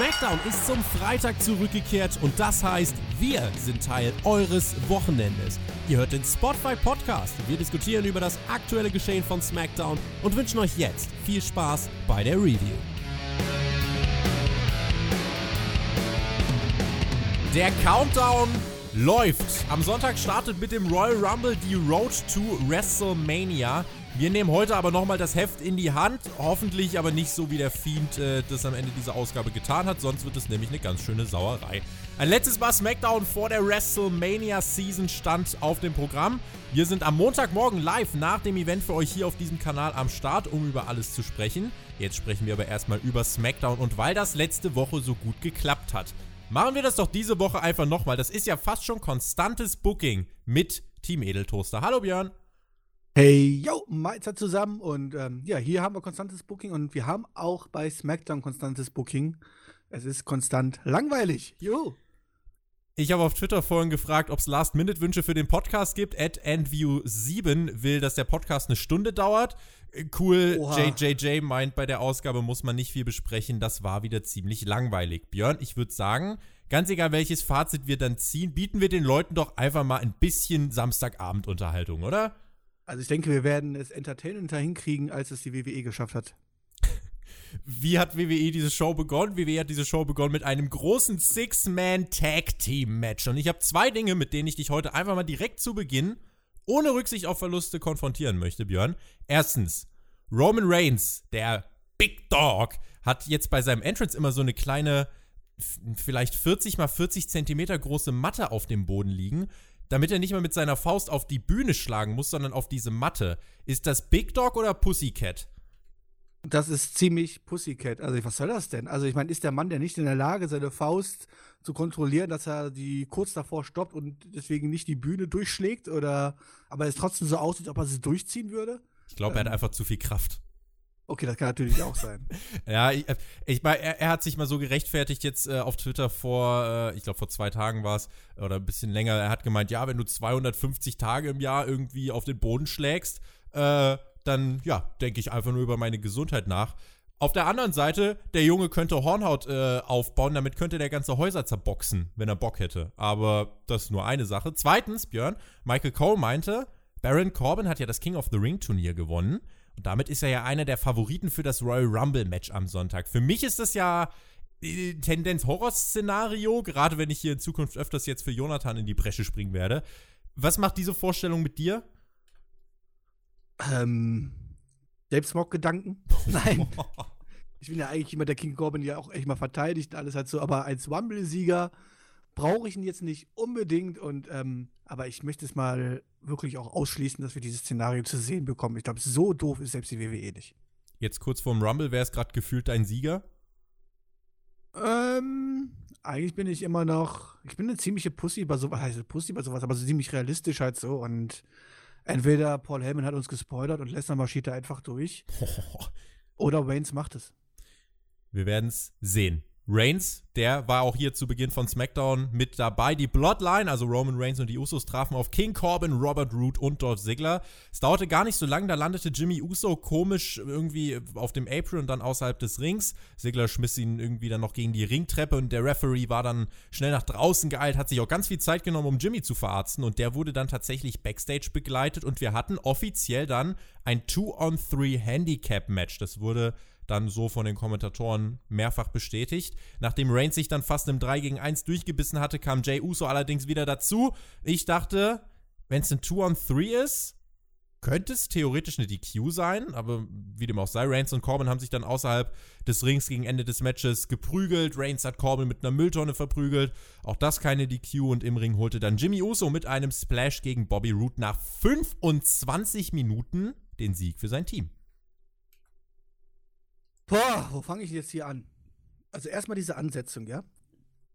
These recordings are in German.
SmackDown ist zum Freitag zurückgekehrt und das heißt, wir sind Teil eures Wochenendes. Ihr hört den Spotify Podcast. Wir diskutieren über das aktuelle Geschehen von SmackDown und wünschen euch jetzt viel Spaß bei der Review. Der Countdown läuft. Am Sonntag startet mit dem Royal Rumble die Road to WrestleMania. Wir nehmen heute aber nochmal das Heft in die Hand. Hoffentlich aber nicht so, wie der Fiend äh, das am Ende dieser Ausgabe getan hat. Sonst wird es nämlich eine ganz schöne Sauerei. Ein letztes Mal SmackDown vor der WrestleMania Season stand auf dem Programm. Wir sind am Montagmorgen live nach dem Event für euch hier auf diesem Kanal am Start, um über alles zu sprechen. Jetzt sprechen wir aber erstmal über SmackDown und weil das letzte Woche so gut geklappt hat. Machen wir das doch diese Woche einfach nochmal. Das ist ja fast schon konstantes Booking mit Team Edeltoaster. Hallo Björn. Hey, yo, Meister zusammen und ähm, ja, hier haben wir konstantes Booking und wir haben auch bei SmackDown konstantes Booking. Es ist konstant langweilig. Jo. Ich habe auf Twitter vorhin gefragt, ob es Last-Minute-Wünsche für den Podcast gibt. At Endview7 will, dass der Podcast eine Stunde dauert. Äh, cool, Oha. JJJ meint, bei der Ausgabe muss man nicht viel besprechen. Das war wieder ziemlich langweilig. Björn, ich würde sagen, ganz egal welches Fazit wir dann ziehen, bieten wir den Leuten doch einfach mal ein bisschen Samstagabend-Unterhaltung, oder? Also ich denke, wir werden es entertainender hinkriegen, als es die WWE geschafft hat. Wie hat WWE diese Show begonnen? WWE hat diese Show begonnen mit einem großen Six-Man-Tag-Team-Match. Und ich habe zwei Dinge, mit denen ich dich heute einfach mal direkt zu Beginn, ohne Rücksicht auf Verluste, konfrontieren möchte, Björn. Erstens, Roman Reigns, der Big Dog, hat jetzt bei seinem Entrance immer so eine kleine, vielleicht 40 mal 40 Zentimeter große Matte auf dem Boden liegen damit er nicht mal mit seiner Faust auf die Bühne schlagen muss, sondern auf diese Matte. Ist das Big Dog oder Pussycat? Das ist ziemlich Pussycat. Also, was soll das denn? Also, ich meine, ist der Mann, der nicht in der Lage, seine Faust zu kontrollieren, dass er die kurz davor stoppt und deswegen nicht die Bühne durchschlägt? Oder aber es trotzdem so aussieht, ob er sie durchziehen würde? Ich glaube, er hat ähm. einfach zu viel Kraft. Okay, das kann natürlich auch sein. ja, ich, ich er, er, hat sich mal so gerechtfertigt jetzt äh, auf Twitter vor, äh, ich glaube vor zwei Tagen war es, oder ein bisschen länger. Er hat gemeint, ja, wenn du 250 Tage im Jahr irgendwie auf den Boden schlägst, äh, dann, ja, denke ich einfach nur über meine Gesundheit nach. Auf der anderen Seite, der Junge könnte Hornhaut äh, aufbauen, damit könnte der ganze Häuser zerboxen, wenn er Bock hätte. Aber das ist nur eine Sache. Zweitens, Björn, Michael Cole meinte, Baron Corbin hat ja das King of the Ring Turnier gewonnen. Und damit ist er ja einer der Favoriten für das Royal Rumble Match am Sonntag. Für mich ist das ja äh, Tendenz Horrorszenario, gerade wenn ich hier in Zukunft öfters jetzt für Jonathan in die Bresche springen werde. Was macht diese Vorstellung mit dir? Ähm, Selbstmordgedanken? Nein. ich bin ja eigentlich immer der King Corbin ja auch echt mal verteidigt und alles halt so, aber als Rumble-Sieger brauche ich ihn jetzt nicht unbedingt und ähm, aber ich möchte es mal wirklich auch ausschließen, dass wir dieses Szenario zu sehen bekommen. Ich glaube, so doof ist selbst die WWE nicht. Jetzt kurz vorm Rumble, wer ist gerade gefühlt dein Sieger? Ähm, eigentlich bin ich immer noch, ich bin eine ziemliche Pussy bei sowas, heißt Pussy bei sowas, aber so ziemlich realistisch halt so und entweder Paul Heyman hat uns gespoilert und Lesnar marschiert da einfach durch oder Waynes macht es. Wir werden es sehen. Reigns, der war auch hier zu Beginn von SmackDown mit dabei. Die Bloodline, also Roman Reigns und die Usos, trafen auf King Corbin, Robert Root und Dolph Ziggler. Es dauerte gar nicht so lange, da landete Jimmy Uso komisch irgendwie auf dem Apron und dann außerhalb des Rings. Ziggler schmiss ihn irgendwie dann noch gegen die Ringtreppe und der Referee war dann schnell nach draußen geeilt, hat sich auch ganz viel Zeit genommen, um Jimmy zu verarzten und der wurde dann tatsächlich Backstage begleitet und wir hatten offiziell dann ein Two-on-Three-Handicap-Match. Das wurde dann so von den Kommentatoren mehrfach bestätigt. Nachdem Reigns sich dann fast im 3 gegen 1 durchgebissen hatte, kam Jay Uso allerdings wieder dazu. Ich dachte, wenn es ein 2-on-3 ist, könnte es theoretisch eine DQ sein, aber wie dem auch sei, Reigns und Corbin haben sich dann außerhalb des Rings gegen Ende des Matches geprügelt. Reigns hat Corbin mit einer Mülltonne verprügelt. Auch das keine DQ und im Ring holte dann Jimmy Uso mit einem Splash gegen Bobby Root nach 25 Minuten den Sieg für sein Team. Boah, wo fange ich jetzt hier an? Also erstmal diese Ansetzung, ja?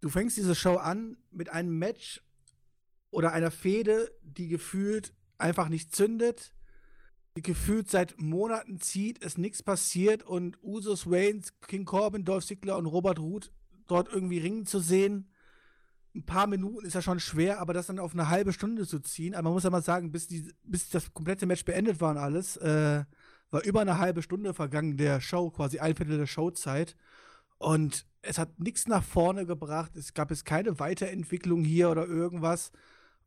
Du fängst diese Show an mit einem Match oder einer Fehde, die gefühlt einfach nicht zündet, die gefühlt seit Monaten zieht, es nichts passiert und Usos Wayne, King Corbin, Dolph Ziggler und Robert Root dort irgendwie ringen zu sehen. Ein paar Minuten ist ja schon schwer, aber das dann auf eine halbe Stunde zu ziehen, aber man muss ja mal sagen, bis, die, bis das komplette Match beendet war und alles, äh, war über eine halbe Stunde vergangen der Show, quasi ein Viertel der Showzeit. Und es hat nichts nach vorne gebracht. Es gab jetzt keine Weiterentwicklung hier oder irgendwas.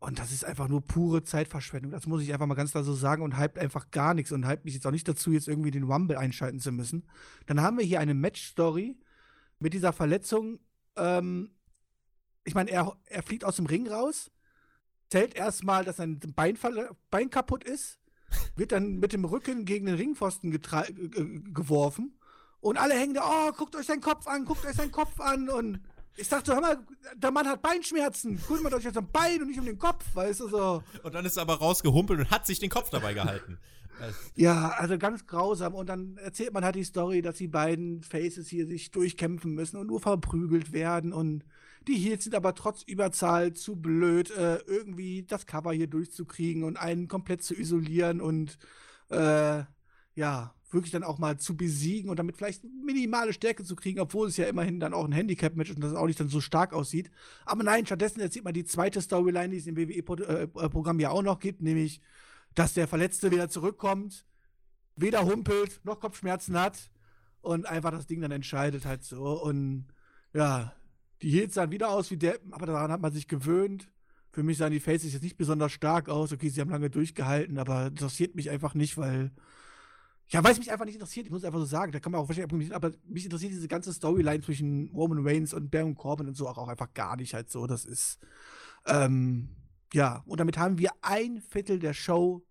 Und das ist einfach nur pure Zeitverschwendung. Das muss ich einfach mal ganz klar so sagen und hypt einfach gar nichts und hypt mich jetzt auch nicht dazu, jetzt irgendwie den Rumble einschalten zu müssen. Dann haben wir hier eine Match-Story mit dieser Verletzung. Ähm, ich meine, er, er fliegt aus dem Ring raus, zählt erstmal, dass sein Bein, Bein kaputt ist, wird dann mit dem Rücken gegen den Ringpfosten geworfen und alle hängen da, oh, guckt euch seinen Kopf an, guckt euch seinen Kopf an und ich dachte, hör mal, der Mann hat Beinschmerzen. Kümmert euch jetzt am Bein und nicht um den Kopf, weißt du so. Und dann ist er aber rausgehumpelt und hat sich den Kopf dabei gehalten. ja, also ganz grausam. Und dann erzählt man halt die Story, dass die beiden Faces hier sich durchkämpfen müssen und nur verprügelt werden. Und die Heels sind aber trotz Überzahl zu blöd, äh, irgendwie das Cover hier durchzukriegen und einen komplett zu isolieren und äh, ja, wirklich dann auch mal zu besiegen und damit vielleicht minimale Stärke zu kriegen, obwohl es ja immerhin dann auch ein Handicap-Match und das auch nicht dann so stark aussieht. Aber nein, stattdessen erzählt man die zweite Storyline, die es im WWE-Programm ja auch noch gibt, nämlich, dass der Verletzte wieder zurückkommt, weder humpelt, noch Kopfschmerzen hat und einfach das Ding dann entscheidet halt so. Und ja, die Heels sahen wieder aus wie der, aber daran hat man sich gewöhnt. Für mich sahen die Faces jetzt nicht besonders stark aus. Okay, sie haben lange durchgehalten, aber interessiert mich einfach nicht, weil ja, weil es mich einfach nicht interessiert, ich muss einfach so sagen, da kann man auch wahrscheinlich argumentieren, aber mich interessiert diese ganze Storyline zwischen Roman Reigns und Baron Corbin und so auch, auch einfach gar nicht halt so. Das ist, ähm, ja, und damit haben wir ein Viertel der Show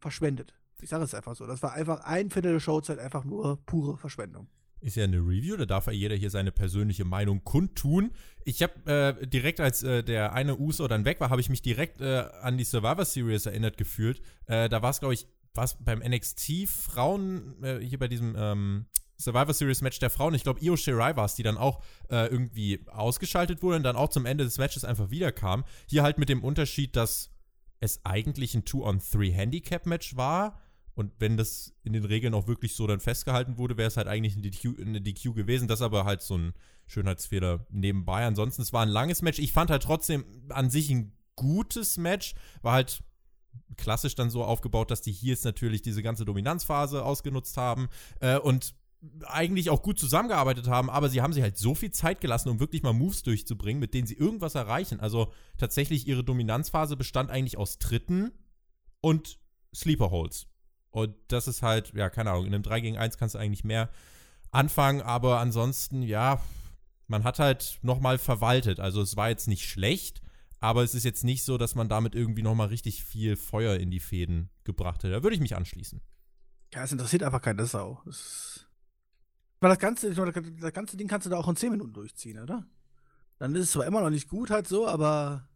verschwendet. Ich sage es einfach so. Das war einfach ein Viertel der Showzeit, einfach nur pure Verschwendung. Ist ja eine Review, da darf ja jeder hier seine persönliche Meinung kundtun. Ich habe äh, direkt, als äh, der eine Uso dann weg war, habe ich mich direkt äh, an die Survivor Series erinnert gefühlt. Äh, da war es, glaube ich, was beim NXT Frauen, äh, hier bei diesem ähm, Survivor Series Match der Frauen, ich glaube, Io Shirai war es, die dann auch äh, irgendwie ausgeschaltet wurde und dann auch zum Ende des Matches einfach wiederkam. Hier halt mit dem Unterschied, dass es eigentlich ein Two-on-Three-Handicap-Match war. Und wenn das in den Regeln auch wirklich so dann festgehalten wurde, wäre es halt eigentlich eine DQ, eine DQ gewesen. Das aber halt so ein Schönheitsfehler nebenbei. Ansonsten, es war ein langes Match. Ich fand halt trotzdem an sich ein gutes Match. War halt klassisch dann so aufgebaut, dass die Heels natürlich diese ganze Dominanzphase ausgenutzt haben äh, und eigentlich auch gut zusammengearbeitet haben, aber sie haben sich halt so viel Zeit gelassen, um wirklich mal Moves durchzubringen, mit denen sie irgendwas erreichen. Also tatsächlich ihre Dominanzphase bestand eigentlich aus Tritten und Sleeper Holds. Und das ist halt, ja, keine Ahnung, in einem 3 gegen 1 kannst du eigentlich mehr anfangen, aber ansonsten, ja, man hat halt nochmal verwaltet. Also es war jetzt nicht schlecht, aber es ist jetzt nicht so, dass man damit irgendwie nochmal richtig viel Feuer in die Fäden gebracht hätte. Da würde ich mich anschließen. Ja, es interessiert einfach keine Sau. Das, weil das ganze, das ganze Ding kannst du da auch in 10 Minuten durchziehen, oder? Dann ist es zwar immer noch nicht gut halt so, aber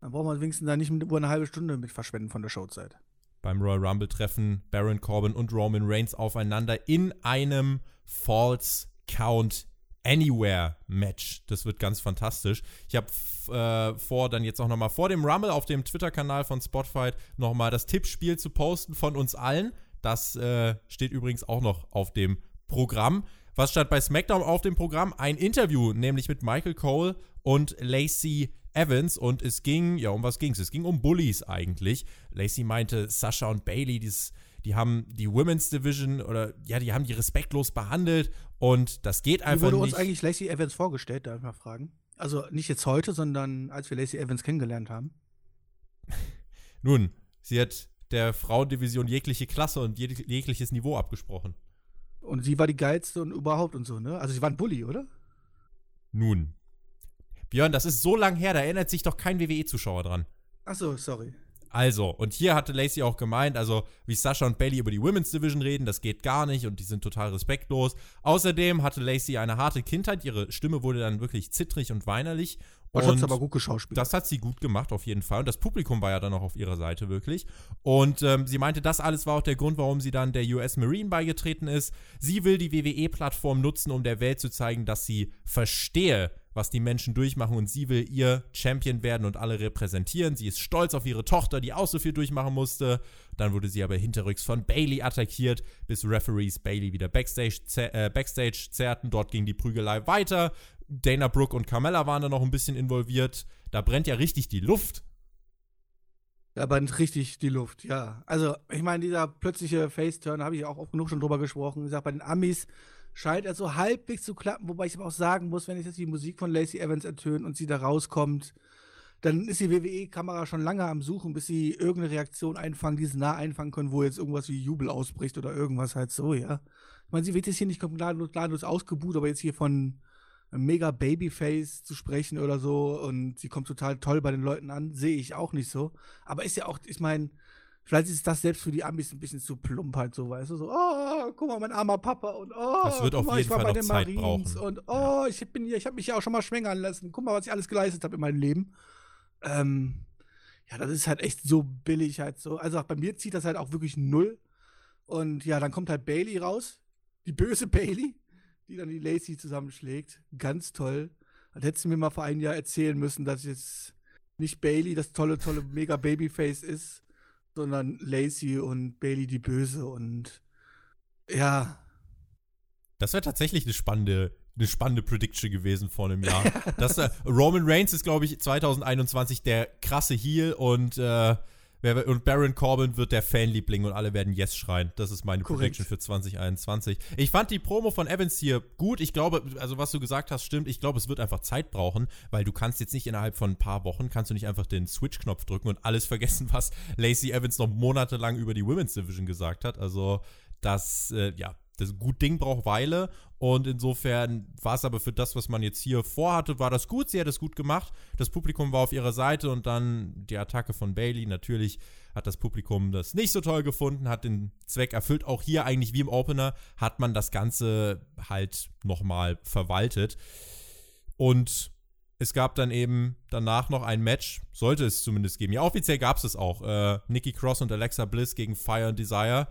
dann braucht man wenigstens da nicht über eine halbe Stunde mit verschwenden von der Showzeit. Beim Royal Rumble treffen Baron Corbin und Roman Reigns aufeinander in einem False Count Anywhere Match. Das wird ganz fantastisch. Ich habe äh, vor, dann jetzt auch nochmal vor dem Rumble auf dem Twitter-Kanal von Spotfight nochmal das Tippspiel zu posten von uns allen. Das äh, steht übrigens auch noch auf dem Programm. Was stand bei SmackDown auf dem Programm? Ein Interview, nämlich mit Michael Cole und Lacey Evans. Und es ging, ja, um was ging es? Es ging um Bullies eigentlich. Lacey meinte, Sascha und Bailey, dieses die haben die Women's Division oder ja, die haben die respektlos behandelt und das geht einfach nicht. Wie wurde uns eigentlich Lacey Evans vorgestellt, darf ich mal fragen? Also nicht jetzt heute, sondern als wir Lacey Evans kennengelernt haben. Nun, sie hat der Frauendivision jegliche Klasse und jeg jegliches Niveau abgesprochen. Und sie war die geilste und überhaupt und so, ne? Also sie war ein Bully, oder? Nun. Björn, das ist so lang her, da erinnert sich doch kein WWE-Zuschauer dran. Ach so, sorry. Also, und hier hatte Lacey auch gemeint, also wie Sascha und Bailey über die Women's Division reden, das geht gar nicht und die sind total respektlos. Außerdem hatte Lacey eine harte Kindheit, ihre Stimme wurde dann wirklich zittrig und weinerlich. Das hat sie aber gut geschauspielt. Das hat sie gut gemacht, auf jeden Fall. Und das Publikum war ja dann auch auf ihrer Seite wirklich. Und ähm, sie meinte, das alles war auch der Grund, warum sie dann der US Marine beigetreten ist. Sie will die WWE-Plattform nutzen, um der Welt zu zeigen, dass sie verstehe, was die Menschen durchmachen und sie will ihr Champion werden und alle repräsentieren. Sie ist stolz auf ihre Tochter, die auch so viel durchmachen musste. Dann wurde sie aber hinterrücks von Bailey attackiert, bis Referees Bailey wieder Backstage, äh, Backstage zerrten. Dort ging die Prügelei weiter. Dana Brooke und Carmella waren da noch ein bisschen involviert. Da brennt ja richtig die Luft. Da brennt richtig die Luft, ja. Also, ich meine, dieser plötzliche Face-Turn, habe ich auch oft genug schon drüber gesprochen. Ich sage, bei den Amis scheint er so halbwegs zu klappen, wobei ich aber auch sagen muss, wenn ich jetzt die Musik von Lacey Evans ertöne und sie da rauskommt, dann ist die WWE-Kamera schon lange am Suchen, bis sie irgendeine Reaktion einfangen, die sie nah einfangen können, wo jetzt irgendwas wie Jubel ausbricht oder irgendwas halt so, ja. Ich meine, sie wird jetzt hier nicht gnadenlos, gnadenlos ausgebuht, aber jetzt hier von mega Babyface zu sprechen oder so und sie kommt total toll bei den Leuten an, sehe ich auch nicht so. Aber ist ja auch, ich meine, Vielleicht ist das selbst für die Amis ein bisschen zu plump halt so, weißt du, so, oh, guck mal, mein armer Papa und oh, das wird auf mal, jeden Fall noch Zeit Marines brauchen. und oh, ich bin hier, ich habe mich ja auch schon mal schwängern lassen. Guck mal, was ich alles geleistet habe in meinem Leben. Ähm, ja, das ist halt echt so billig halt so. Also bei mir zieht das halt auch wirklich null. Und ja, dann kommt halt Bailey raus, die böse Bailey, die dann die Lacey zusammenschlägt. Ganz toll. Das hättest du mir mal vor einem Jahr erzählen müssen, dass jetzt nicht Bailey das tolle, tolle mega Babyface ist, sondern Lacey und Bailey die Böse und ja. Das wäre tatsächlich eine spannende, eine spannende Prediction gewesen vor einem Jahr. das, äh, Roman Reigns ist, glaube ich, 2021 der krasse Heel und, äh, und Baron Corbin wird der Fanliebling und alle werden Yes schreien. Das ist meine Korrekt. Prediction für 2021. Ich fand die Promo von Evans hier gut. Ich glaube, also was du gesagt hast, stimmt. Ich glaube, es wird einfach Zeit brauchen, weil du kannst jetzt nicht innerhalb von ein paar Wochen, kannst du nicht einfach den Switch-Knopf drücken und alles vergessen, was Lacey Evans noch monatelang über die Women's Division gesagt hat. Also das, äh, ja, das gut Ding braucht Weile und insofern war es aber für das, was man jetzt hier vorhatte, war das gut. Sie hat es gut gemacht. Das Publikum war auf ihrer Seite und dann die Attacke von Bailey. Natürlich hat das Publikum das nicht so toll gefunden, hat den Zweck erfüllt. Auch hier eigentlich wie im Opener hat man das Ganze halt nochmal verwaltet. Und es gab dann eben danach noch ein Match, sollte es zumindest geben. Ja, offiziell gab es es auch. Äh, Nikki Cross und Alexa Bliss gegen Fire and Desire.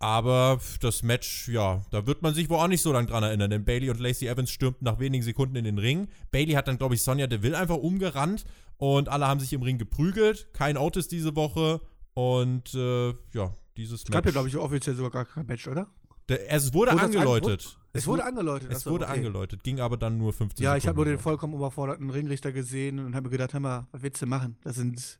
Aber das Match, ja, da wird man sich wohl auch nicht so lange dran erinnern, denn Bailey und Lacey Evans stürmten nach wenigen Sekunden in den Ring. Bailey hat dann, glaube ich, Sonja Deville einfach umgerannt und alle haben sich im Ring geprügelt. Kein Otis diese Woche und äh, ja, dieses Es gab ja, Match. glaube ich, offiziell sogar gar kein Match, oder? Der- es wurde Wurde angeläutet. Es wurde angeläutet. Es wurde okay. angeläutet, ging aber dann nur 15 Ja, ich habe nur Sekunden. den vollkommen überforderten Ringrichter gesehen und habe mir gedacht, hör mal, was willst du machen? Das sind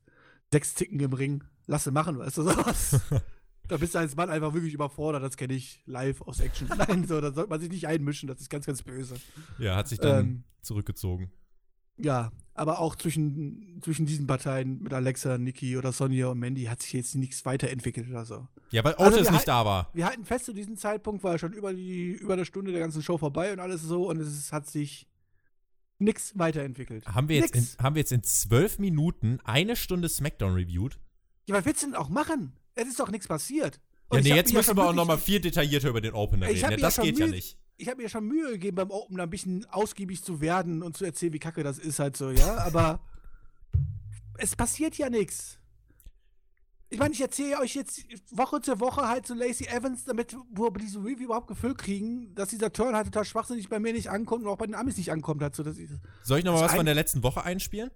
sechs Ticken im Ring. Lass sie machen, weißt du sowas? da bist du als Mann einfach wirklich überfordert. Das kenne ich live aus Action. Nein, so, da sollte man sich nicht einmischen. Das ist ganz, ganz böse. Ja, hat sich dann Ähm, zurückgezogen. Ja, aber auch zwischen, zwischen diesen Parteien mit Alexa, Nikki oder Sonja und Mandy hat sich jetzt nichts weiterentwickelt oder so. Ja, weil also Otis wir nicht da war. Wir halten fest, zu diesem Zeitpunkt war schon über die über eine Stunde der ganzen Show vorbei und alles so und es hat sich nichts weiterentwickelt. Haben wir, jetzt in, haben wir jetzt in zwölf Minuten eine Stunde SmackDown reviewed? Ja, was willst du denn auch machen? Es ist doch nichts passiert. Und Ja, nee, jetzt müssen wir auch wirklich- nochmal viel detaillierter über den Opener reden. Ja, das geht ja nicht. Ich habe mir schon Mühe gegeben, beim Open da ein bisschen ausgiebig zu werden und zu erzählen, wie kacke das ist halt so, ja. Aber es passiert ja nichts. Ich meine, ich erzähle euch jetzt Woche zu Woche halt so Lacey Evans, damit wir diese Review überhaupt gefüllt kriegen, dass dieser Turn halt total schwachsinnig bei mir nicht ankommt und auch bei den Amis nicht ankommt. Halt so, dass ich, Soll ich nochmal was von der letzten Woche einspielen?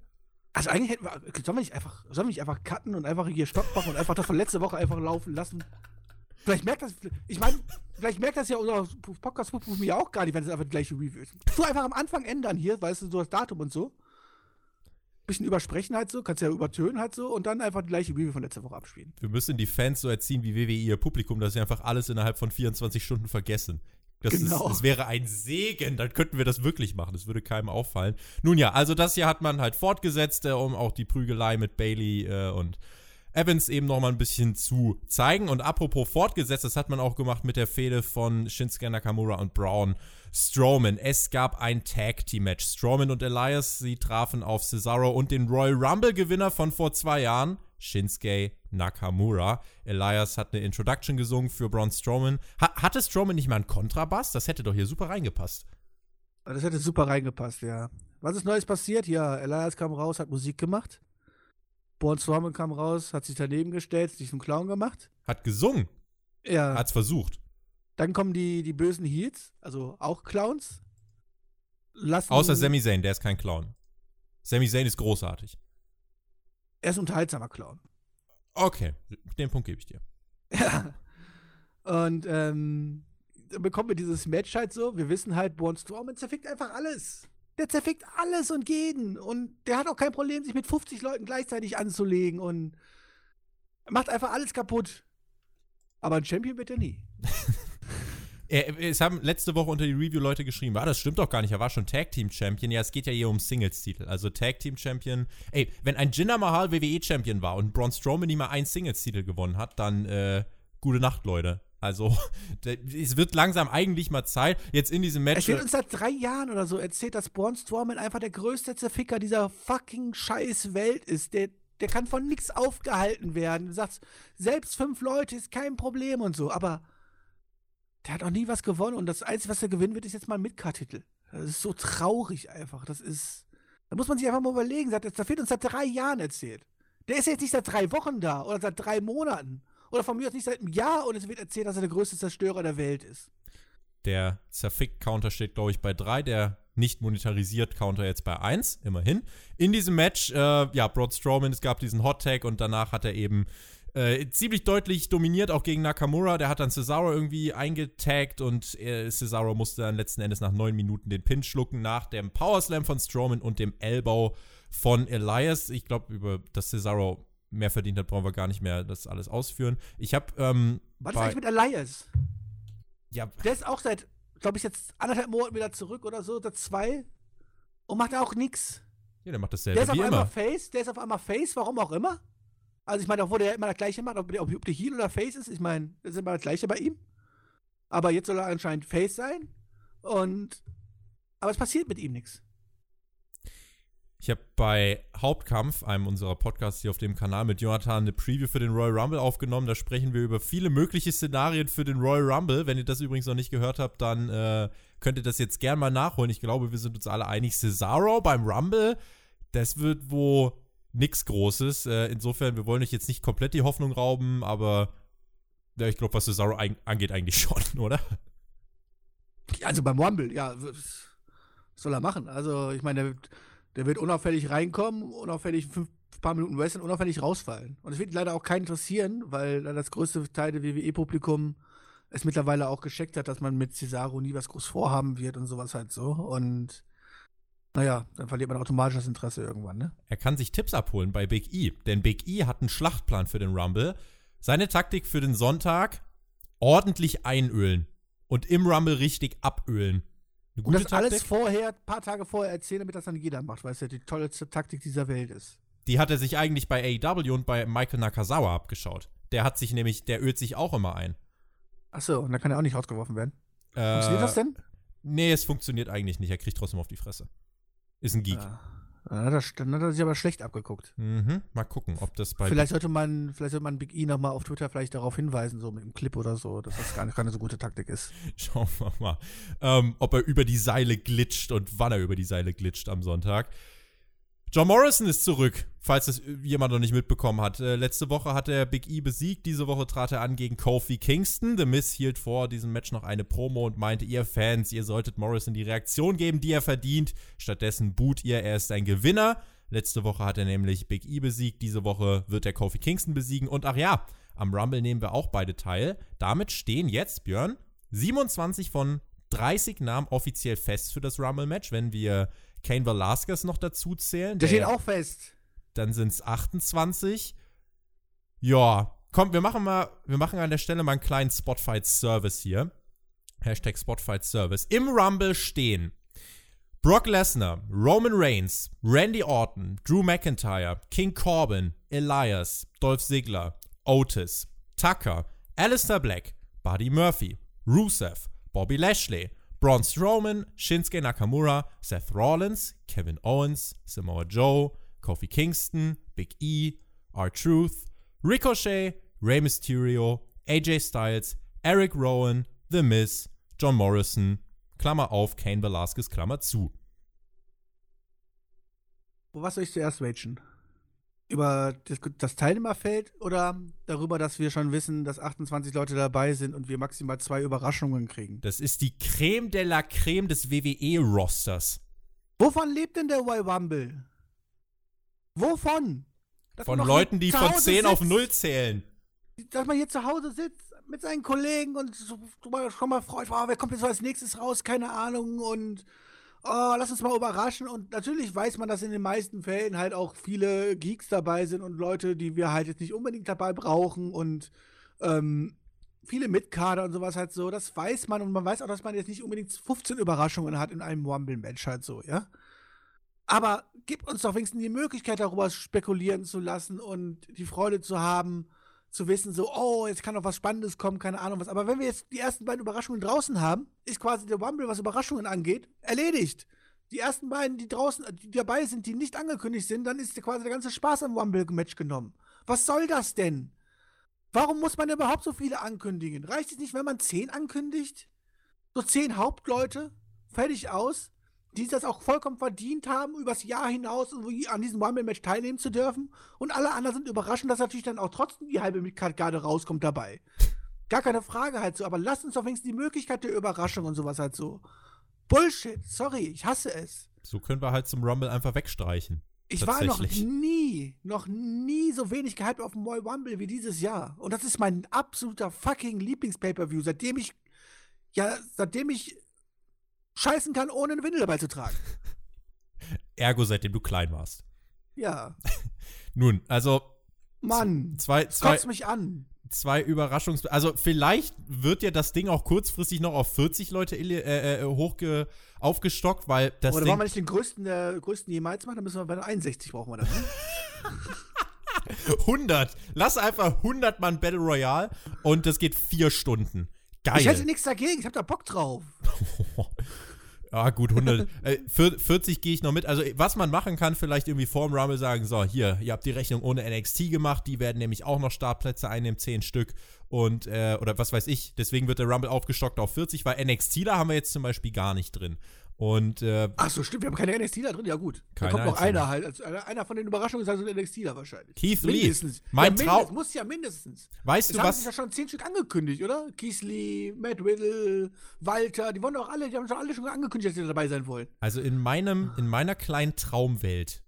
Also eigentlich hätten wir, sollen wir nicht einfach, sollen wir nicht einfach cutten und einfach hier Stopp machen und einfach das von letzter Woche einfach laufen lassen? Vielleicht merkt das, ich meine, vielleicht merkt das ja unser Podcast-Publikum ja auch gar nicht, wenn es einfach die gleiche Review ist. So einfach am Anfang ändern hier, weißt du, so das Datum und so. Bisschen übersprechen halt so, kannst ja übertönen halt so und dann einfach die gleiche Review von letzter Woche abspielen. Wir müssen die Fans so erziehen wie WWE ihr Publikum, dass sie einfach alles innerhalb von 24 Stunden vergessen. Das, Genau. ist, das wäre ein Segen, dann könnten wir das wirklich machen. Das würde keinem auffallen. Nun ja, also das hier hat man halt fortgesetzt, äh, um auch die Prügelei mit Bailey äh, und Evans eben nochmal ein bisschen zu zeigen. Und apropos fortgesetzt, das hat man auch gemacht mit der Fehde von Shinsuke Nakamura und Braun Strowman. Es gab ein Tag-Team-Match. Strowman und Elias, sie trafen auf Cesaro und den Royal Rumble-Gewinner von vor zwei Jahren, Shinsuke Nakamura. Elias hat eine Introduction gesungen für Braun Strowman. Ha hatte Strowman nicht mal einen Kontrabass? Das hätte doch hier super reingepasst. Das hätte super reingepasst, ja. Was ist Neues passiert? Ja, Elias kam raus, hat Musik gemacht. Born Strowman kam raus, hat sich daneben gestellt, sich zum Clown gemacht. Hat gesungen. Ja. Hat's versucht. Dann kommen die, die bösen Heels, also auch Clowns. Lassen, Außer Sami Zayn, der ist kein Clown. Sami Zayn ist großartig. Er ist ein unterhaltsamer Clown. Okay, den Punkt gebe ich dir. Ja. Und ähm, dann bekommen wir dieses Match halt so. Wir wissen halt, Born Strowman zerfickt einfach alles. Der zerfickt alles und jeden. Und der hat auch kein Problem, sich mit 50 Leuten gleichzeitig anzulegen und macht einfach alles kaputt. Aber ein Champion wird er nie. Es haben letzte Woche unter die Review-Leute geschrieben, ah, das stimmt doch gar nicht, er war schon Tag-Team-Champion. Ja, es geht ja hier um Singles-Titel. Also Tag-Team-Champion. Ey, wenn ein Jinder Mahal WWE-Champion war und Braun Strowman nie mal einen Singles-Titel gewonnen hat, dann äh, gute Nacht, Leute. Also, es wird langsam eigentlich mal Zeit, jetzt in diesem Match. Es wird uns seit drei Jahren oder so erzählt, dass Braun Strowman einfach der größte Zerficker dieser fucking scheiß Welt ist. Der, der kann von nichts aufgehalten werden. Du sagst, selbst fünf Leute ist kein Problem und so, aber der hat auch nie was gewonnen und das Einzige, was er gewinnen wird, ist jetzt mal ein Midcard-Titel. Das ist so traurig einfach. Das ist. Da muss man sich einfach mal überlegen. Das wird uns seit drei Jahren erzählt. Der ist jetzt nicht seit drei Wochen da oder seit drei Monaten. Oder von mir aus nicht seit einem Jahr und es wird erzählt, dass er der größte Zerstörer der Welt ist. Der Zerfick-Counter steht, glaube ich, bei drei. Der nicht monetarisiert Counter jetzt bei 1, immerhin. In diesem Match, äh, ja, Broad Strowman, es gab diesen Hot Tag und danach hat er eben äh, ziemlich deutlich dominiert, auch gegen Nakamura. Der hat dann Cesaro irgendwie eingetaggt und äh, Cesaro musste dann letzten Endes nach neun Minuten den Pin schlucken, nach dem Powerslam von Strowman und dem Elbow von Elias. Ich glaube, über das Cesaro mehr verdient hat, brauchen wir gar nicht mehr das alles ausführen. Ich habe. Ähm, Was ist eigentlich mit Elias? Ja. Der ist auch seit, glaube ich, jetzt anderthalb Monaten wieder zurück oder so, seit zwei. Und macht auch nichts. Ja, der macht dasselbe der ist auf wie einmal immer. Face, der ist auf einmal Face, warum auch immer. Also ich meine, obwohl der immer das gleiche macht, ob der, ob der Heel oder Face ist, ich meine, das ist immer das gleiche bei ihm. Aber jetzt soll er anscheinend Face sein. Und aber es passiert mit ihm nichts. Ich habe bei Hauptkampf, einem unserer Podcasts hier auf dem Kanal, mit Jonathan eine Preview für den Royal Rumble aufgenommen. Da sprechen wir über viele mögliche Szenarien für den Royal Rumble. Wenn ihr das übrigens noch nicht gehört habt, dann äh, könnt ihr das jetzt gern mal nachholen. Ich glaube, wir sind uns alle einig. Cesaro beim Rumble, das wird wo nichts Großes. Äh, insofern, wir wollen euch jetzt nicht komplett die Hoffnung rauben, aber ja, ich glaube, was Cesaro angeht, eigentlich schon, oder? Also beim Rumble, ja, was soll er machen? Also, ich meine, der, der wird unauffällig reinkommen, unauffällig fünf paar Minuten wrestlen, unauffällig rausfallen. Und es wird leider auch keinen interessieren, weil das größte Teil der WWE-Publikum es mittlerweile auch gescheckt hat, dass man mit Cesaro nie was groß vorhaben wird und sowas halt so. Und naja, dann verliert man automatisch das Interesse irgendwann, ne? Er kann sich Tipps abholen bei Big E, denn Big E hat einen Schlachtplan für den Rumble. Seine Taktik für den Sonntag: ordentlich einölen und im Rumble richtig abölen. Eine gute und das Taktik? alles vorher, ein paar Tage vorher erzählen, damit das dann jeder macht, weil es ja die tollste Taktik dieser Welt ist. Die hat er sich eigentlich bei AEW und bei Michael Nakazawa abgeschaut. Der hat sich nämlich, der ölt sich auch immer ein. Achso, und dann kann er auch nicht rausgeworfen werden. Äh, Funktioniert das denn? Nee, es funktioniert eigentlich nicht. Er kriegt trotzdem auf die Fresse. Ist ein Geek. Ja. Dann hat, er, dann hat er sich aber schlecht abgeguckt. Mhm. Mal gucken, ob das bei. Vielleicht sollte man, vielleicht sollte man Big E nochmal auf Twitter vielleicht darauf hinweisen, so mit einem Clip oder so, dass das gar nicht keine so gute Taktik ist. Schauen wir mal, ähm, ob er über die Seile glitscht und wann er über die Seile glitscht am Sonntag. John Morrison ist zurück, falls es jemand noch nicht mitbekommen hat. Äh, letzte Woche hat er Big E besiegt, diese Woche trat er an gegen Kofi Kingston. The Miz hielt vor diesem Match noch eine Promo und meinte, ihr Fans, ihr solltet Morrison die Reaktion geben, die er verdient. Stattdessen boot ihr, er ist ein Gewinner. Letzte Woche hat er nämlich Big E besiegt, diese Woche wird er Kofi Kingston besiegen. Und ach ja, am Rumble nehmen wir auch beide teil. Damit stehen jetzt, Björn, 27 von 30 Namen offiziell fest für das Rumble-Match, wenn wir Kane Velasquez noch dazu zählen. Der, der steht auch fest. Dann sind es 28. Ja, komm, wir machen mal, wir machen an der Stelle mal einen kleinen Spotfight-Service hier. Hashtag Spotfight-Service. Im Rumble stehen Brock Lesnar, Roman Reigns, Randy Orton, Drew McIntyre, King Corbin, Elias, Dolph Ziggler, Otis, Tucker, Alistair Black, Buddy Murphy, Rusev, Bobby Lashley, Braun Strowman, Shinsuke Nakamura, Seth Rollins, Kevin Owens, Samoa Joe, Kofi Kingston, Big E, R-Truth, Ricochet, Rey Mysterio, AJ Styles, Eric Rowan, The Miz, John Morrison, Klammer auf, Kane Velasquez, Klammer zu. Was soll ich zuerst ragen? Über das, das, Teilnehmerfeld oder darüber, dass wir schon wissen, dass 28 Leute dabei sind und wir maximal zwei Überraschungen kriegen? Das ist die Creme de la Creme des WWE-Rosters. Wovon lebt denn der Y Wumble? Wovon? Dass von Leuten, die von 10 sitzt, auf 0 zählen. Dass man hier zu Hause sitzt mit seinen Kollegen und schon mal freut, wow, wer kommt jetzt als nächstes raus, keine Ahnung und oh, lass uns mal überraschen. Und natürlich weiß man, dass in den meisten Fällen halt auch viele Geeks dabei sind und Leute, die wir halt jetzt nicht unbedingt dabei brauchen. Und ähm, viele Mitkader und sowas halt so, das weiß man und man weiß auch, dass man jetzt nicht unbedingt 15 Überraschungen hat in einem Rumble-Match halt so, ja. Aber gib uns doch wenigstens die Möglichkeit, darüber spekulieren zu lassen und die Freude zu haben, zu wissen, so, oh, jetzt kann noch was Spannendes kommen, keine Ahnung was. Aber wenn wir jetzt die ersten beiden Überraschungen draußen haben, ist quasi der Rumble, was Überraschungen angeht, erledigt. Die ersten beiden, die draußen, die dabei sind, die nicht angekündigt sind, dann ist quasi der ganze Spaß am Rumble-Match genommen. Was soll das denn? Warum muss man überhaupt so viele ankündigen? Reicht es nicht, wenn man zehn ankündigt? So zehn Hauptleute, fertig aus, die das auch vollkommen verdient haben, übers Jahr hinaus an diesem Rumble-Match teilnehmen zu dürfen. Und alle anderen sind überraschend, dass natürlich dann auch trotzdem die halbe Midcard-Garde rauskommt dabei. Gar keine Frage halt so, aber lasst uns doch wenigstens die Möglichkeit der Überraschung und sowas halt so. Bullshit, sorry, ich hasse es. So können wir halt zum Rumble einfach wegstreichen. Ich war noch nie, noch nie so wenig gehypt auf dem Royal Rumble wie dieses Jahr. Und das ist mein absoluter fucking Lieblings-Pay-Per-View, seitdem ich, ja, seitdem ich scheißen kann, ohne eine Windel dabei zu tragen. Ergo, seitdem du klein warst. Ja. Nun, also. Mann, zwei, zwei, mich an. Zwei Überraschungs... Also vielleicht wird ja das Ding auch kurzfristig noch auf 40 Leute äh, äh, hochge aufgestockt, weil das Oder Ding... wollen wir nicht den größten der größten jemals machen? Dann müssen wir bei 61 brauchen wir das. Ne? 100. Lass einfach 100 Mann Battle Royale und das geht vier Stunden. Geil. Ich hätte nichts dagegen, ich hab da Bock drauf. Ja, gut, 100. äh, 40 gehe ich noch mit. Also, was man machen kann, vielleicht irgendwie vorm Rumble sagen: So, hier, ihr habt die Rechnung ohne NXT gemacht. Die werden nämlich auch noch Startplätze einnehmen, 10 Stück. Und, äh, oder was weiß ich. Deswegen wird der Rumble aufgestockt auf 40, weil NXT da haben wir jetzt zum Beispiel gar nicht drin. Und, äh, Ach so, stimmt, wir haben keine NXT da drin, ja gut. Da kommt noch einer halt. Also einer von den Überraschungen ist also ein NXT da wahrscheinlich. Keith mindestens. Lee. Mein ja, Traum. muss ja mindestens. Weißt das du haben was? sich ja schon zehn Stück angekündigt, oder? Keith Lee, Matt Riddle, Walter, die wollen doch alle, die haben schon alle schon angekündigt, dass sie dabei sein wollen. Also in meinem, in meiner kleinen Traumwelt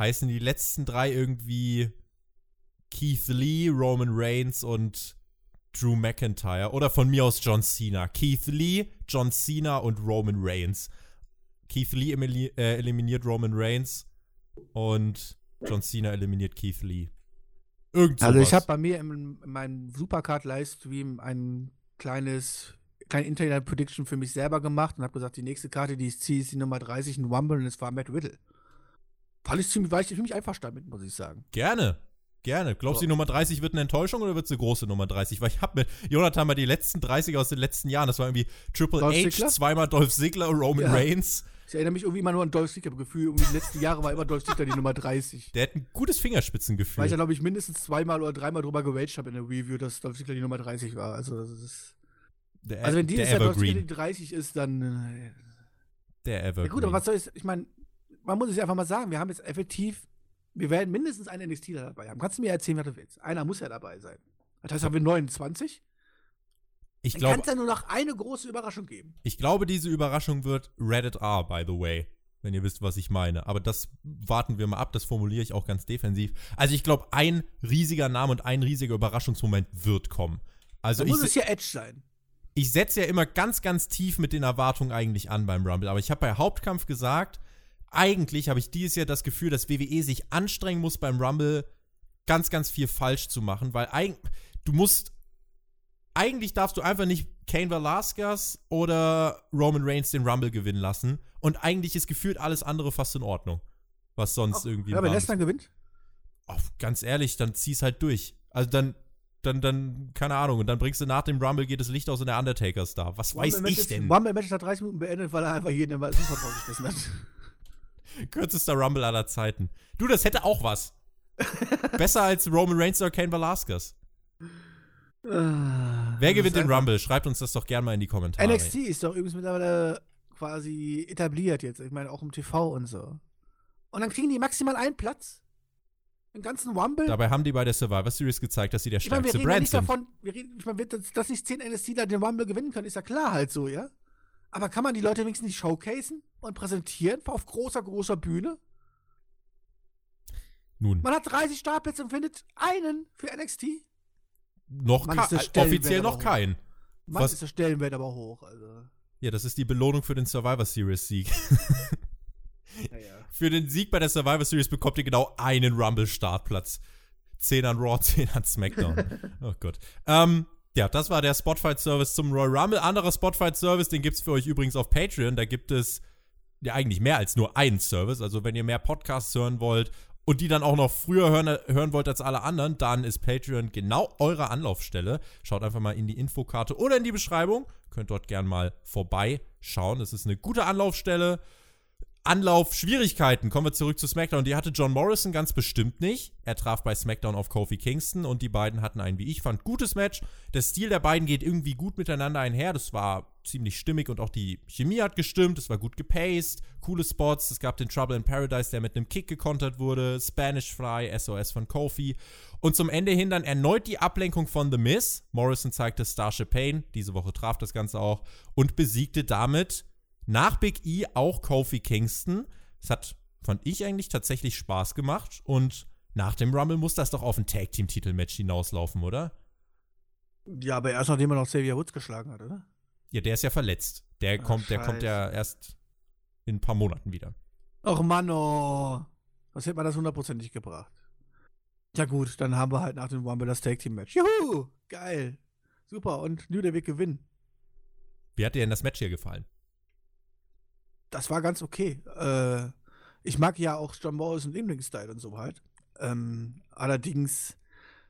heißen die letzten drei irgendwie Keith Lee, Roman Reigns und Drew McIntyre. Oder von mir aus John Cena. Keith Lee, John Cena und Roman Reigns. Keith Lee äh, eliminiert Roman Reigns und John Cena eliminiert Keith Lee. Irgend also ich habe bei mir in, in meinem Supercard-Livestream ein kleines kleine Internet Prediction für mich selber gemacht und habe gesagt, die nächste Karte, die ich ziehe, ist die Nummer 30 in Rumble und es war Matt Riddle. Fand ich ziemlich, war ich ziemlich einverstanden mit, muss ich sagen. Gerne. Gerne. Glaubst du, die Nummer 30 wird eine Enttäuschung oder wird es eine große Nummer 30? Weil ich habe mit Jonathan mal die letzten 30 aus den letzten Jahren, das war irgendwie Triple Dolph H, Ziggler? zweimal Dolph Ziggler, Roman ja. Reigns. Ich erinnere mich irgendwie immer nur an Dolph Ziggler. Gefühl, irgendwie die letzten Jahre war immer Dolph Ziggler die Nummer 30. Der hat ein gutes Fingerspitzengefühl. Weil ich ja, glaube ich, mindestens zweimal oder dreimal drüber geraged habe in der Review, dass Dolph Ziggler die Nummer 30 war. Also, das ist. Der, also, wenn dieses Jahr Dolph Ziggler die 30 ist, dann. Äh, der Evergreen. Ja, gut, aber was soll ich. Ich meine, man muss es ja einfach mal sagen, wir haben jetzt effektiv wir werden mindestens einen NXT dabei haben. Kannst du mir erzählen, was du willst? Einer muss ja dabei sein. Das heißt, haben wir 29? Ich glaube. Kann es ja nur noch eine große Überraschung geben. Ich glaube, diese Überraschung wird Reddit R, by the way. Wenn ihr wisst, was ich meine. Aber das warten wir mal ab. Das formuliere ich auch ganz defensiv. Also, ich glaube, ein riesiger Name und ein riesiger Überraschungsmoment wird kommen. Also, Dann muss es ja Edge sein. Ich setze ja immer ganz, ganz tief mit den Erwartungen eigentlich an beim Rumble. Aber ich habe bei Hauptkampf gesagt, eigentlich habe ich dieses Jahr das Gefühl, dass WWE sich anstrengen muss beim Rumble ganz, ganz viel falsch zu machen, weil du musst eigentlich darfst du einfach nicht Kane Velasquez oder Roman Reigns den Rumble gewinnen lassen und eigentlich ist gefühlt alles andere fast in Ordnung, was sonst Ach, irgendwie Ja, wenn Lesnar gewinnt? Oh, ganz ehrlich, dann zieh's halt durch. Also dann dann, dann, keine Ahnung, und dann bringst du nach dem Rumble geht das Licht aus und der Undertaker ist da. Was Rumble weiß ich denn? Rumble Match hat 30 Minuten beendet, weil er einfach jeden immer super draufgeschmissen hat. Kürzester Rumble aller Zeiten. Du, das hätte auch was. Besser als Roman Reigns oder Kane Velasquez. Uh, Wer gewinnt den Rumble? Schreibt uns das doch gerne mal in die Kommentare. NXT ist doch übrigens mittlerweile quasi etabliert jetzt. Ich meine, auch im TV und so. Und dann kriegen die maximal einen Platz. Im ganzen Rumble. Dabei haben die bei der Survivor Series gezeigt, dass sie der stärkste ich mein, Brand sind. Davon, wir reden, ich meine, dass, dass nicht 10 NXTler den Rumble gewinnen können, ist ja klar halt so, ja? Aber kann man die Leute wenigstens nicht showcasen und präsentieren auf großer, großer Bühne? Nun. Man hat 30 Startplätze und findet einen für NXT. Noch offiziell noch keinen. Mann, Was? ist der Stellenwert aber hoch. Also. Ja, das ist die Belohnung für den Survivor Series Sieg. ja, ja. Für den Sieg bei der Survivor Series bekommt ihr genau einen Rumble-Startplatz. 10 an Raw, 10 an SmackDown. oh Gott. Ähm, Ja, das war der Spotfight-Service zum Royal Rumble. Anderer Spotfight-Service, den gibt es für euch übrigens auf Patreon. Da gibt es ja eigentlich mehr als nur einen Service. Also wenn ihr mehr Podcasts hören wollt und die dann auch noch früher hören, hören wollt als alle anderen, dann ist Patreon genau eure Anlaufstelle. Schaut einfach mal in die Infokarte oder in die Beschreibung. Könnt dort gern mal vorbeischauen. Es ist eine gute Anlaufstelle. Anlaufschwierigkeiten. Kommen wir zurück zu SmackDown. Die hatte John Morrison ganz bestimmt nicht. Er traf bei SmackDown auf Kofi Kingston und die beiden hatten ein, wie ich fand, gutes Match. Der Stil der beiden geht irgendwie gut miteinander einher. Das war ziemlich stimmig und auch die Chemie hat gestimmt. Es war gut gepaced, coole Spots. Es gab den Trouble in Paradise, der mit einem Kick gekontert wurde. Spanish Fly, SOS von Kofi. Und zum Ende hin dann erneut die Ablenkung von The Miz. Morrison zeigte Starship Pain. Diese Woche traf das Ganze auch und besiegte damit nach Big E auch Kofi Kingston. Es hat, fand ich eigentlich tatsächlich Spaß gemacht. Und nach dem Rumble muss das doch auf ein Tag Team Titelmatch hinauslaufen, oder? Ja, aber erst nachdem er noch Xavier Woods geschlagen hat, oder? Ja, der ist ja verletzt. Der, Ach, kommt, der kommt ja erst in ein paar Monaten wieder. Och Mann, oh. Was hätte man das hundertprozentig gebracht? Ja gut, dann haben wir halt nach dem Rumble das Tag Team Match. Juhu, geil. Super, und New Day wird gewinnen. Wie hat dir denn das Match hier gefallen? Das war ganz okay. Äh, ich mag ja auch John Morrison Lieblingsstyle und so halt. Ähm, allerdings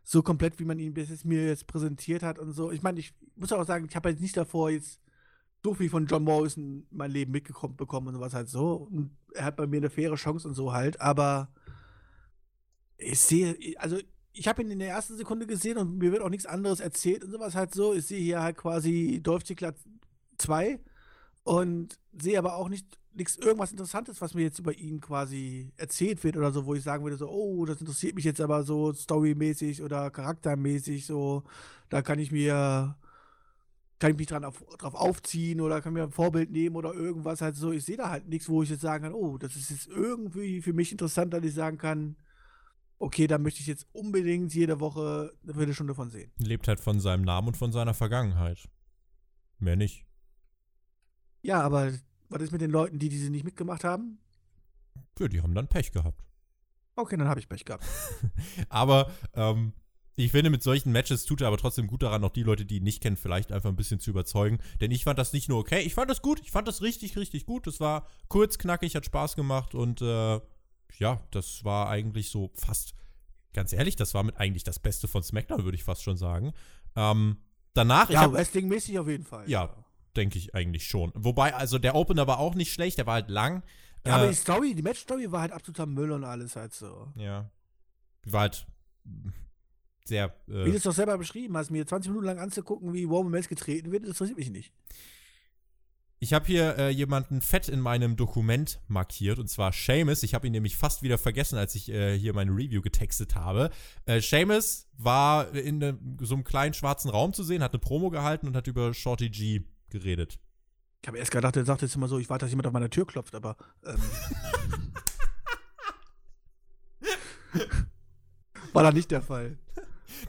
so komplett, wie man ihn bis jetzt mir jetzt präsentiert hat und so. Ich meine, ich muss auch sagen, ich habe halt nicht davor jetzt so viel von John Morrison mein Leben mitgekommen bekommen und sowas halt so. Und er hat bei mir eine faire Chance und so halt. Aber ich sehe, also ich habe ihn in der ersten Sekunde gesehen und mir wird auch nichts anderes erzählt und sowas halt so. Ich sehe hier halt quasi Dolph Ziggler 2 und sehe aber auch nicht nichts irgendwas Interessantes, was mir jetzt über ihn quasi erzählt wird oder so, wo ich sagen würde, so, oh, das interessiert mich jetzt aber so storymäßig oder charaktermäßig, so, da kann ich mir, kann ich mich dran auf, drauf aufziehen oder kann mir ein Vorbild nehmen oder irgendwas halt so. Ich sehe da halt nichts, wo ich jetzt sagen kann, oh, das ist jetzt irgendwie für mich interessant, dass ich sagen kann, okay, da möchte ich jetzt unbedingt jede Woche eine Viertelstunde von sehen. Lebt halt von seinem Namen und von seiner Vergangenheit. Mehr nicht. Ja, aber was ist mit den Leuten, die diese nicht mitgemacht haben? Ja, die haben dann Pech gehabt. Okay, dann habe ich Pech gehabt. aber ähm, ich finde, mit solchen Matches tut er aber trotzdem gut daran, auch die Leute, die ihn nicht kennen, vielleicht einfach ein bisschen zu überzeugen. Denn ich fand das nicht nur okay, ich fand das gut, ich fand das richtig, richtig gut. Es war kurz, knackig, hat Spaß gemacht und äh, ja, das war eigentlich so fast, ganz ehrlich, das war mit eigentlich das Beste von SmackDown, würde ich fast schon sagen. Ähm, danach. Ja, Wrestling-mäßig auf jeden Fall. Ja, denke ich eigentlich schon. Wobei, also der Opener war auch nicht schlecht, der war halt lang. Ja, äh, aber die Story, die Match-Story war halt absoluter Müll und alles halt so. Ja. War halt sehr. Äh, wie du es doch selber beschrieben hast, mir 20 Minuten lang anzugucken, wie Roman Reigns getreten wird, das interessiert mich nicht. Ich habe hier äh, jemanden fett in meinem Dokument markiert, und zwar Seamus. Ich habe ihn nämlich fast wieder vergessen, als ich äh, hier meine Review getextet habe. Äh, Seamus war in ne, so einem kleinen schwarzen Raum zu sehen, hat eine Promo gehalten und hat über Shorty G geredet. Ich habe erst gedacht, er sagt jetzt immer so, ich warte, dass jemand auf meine Tür klopft, aber. Ähm, war da nicht der Fall.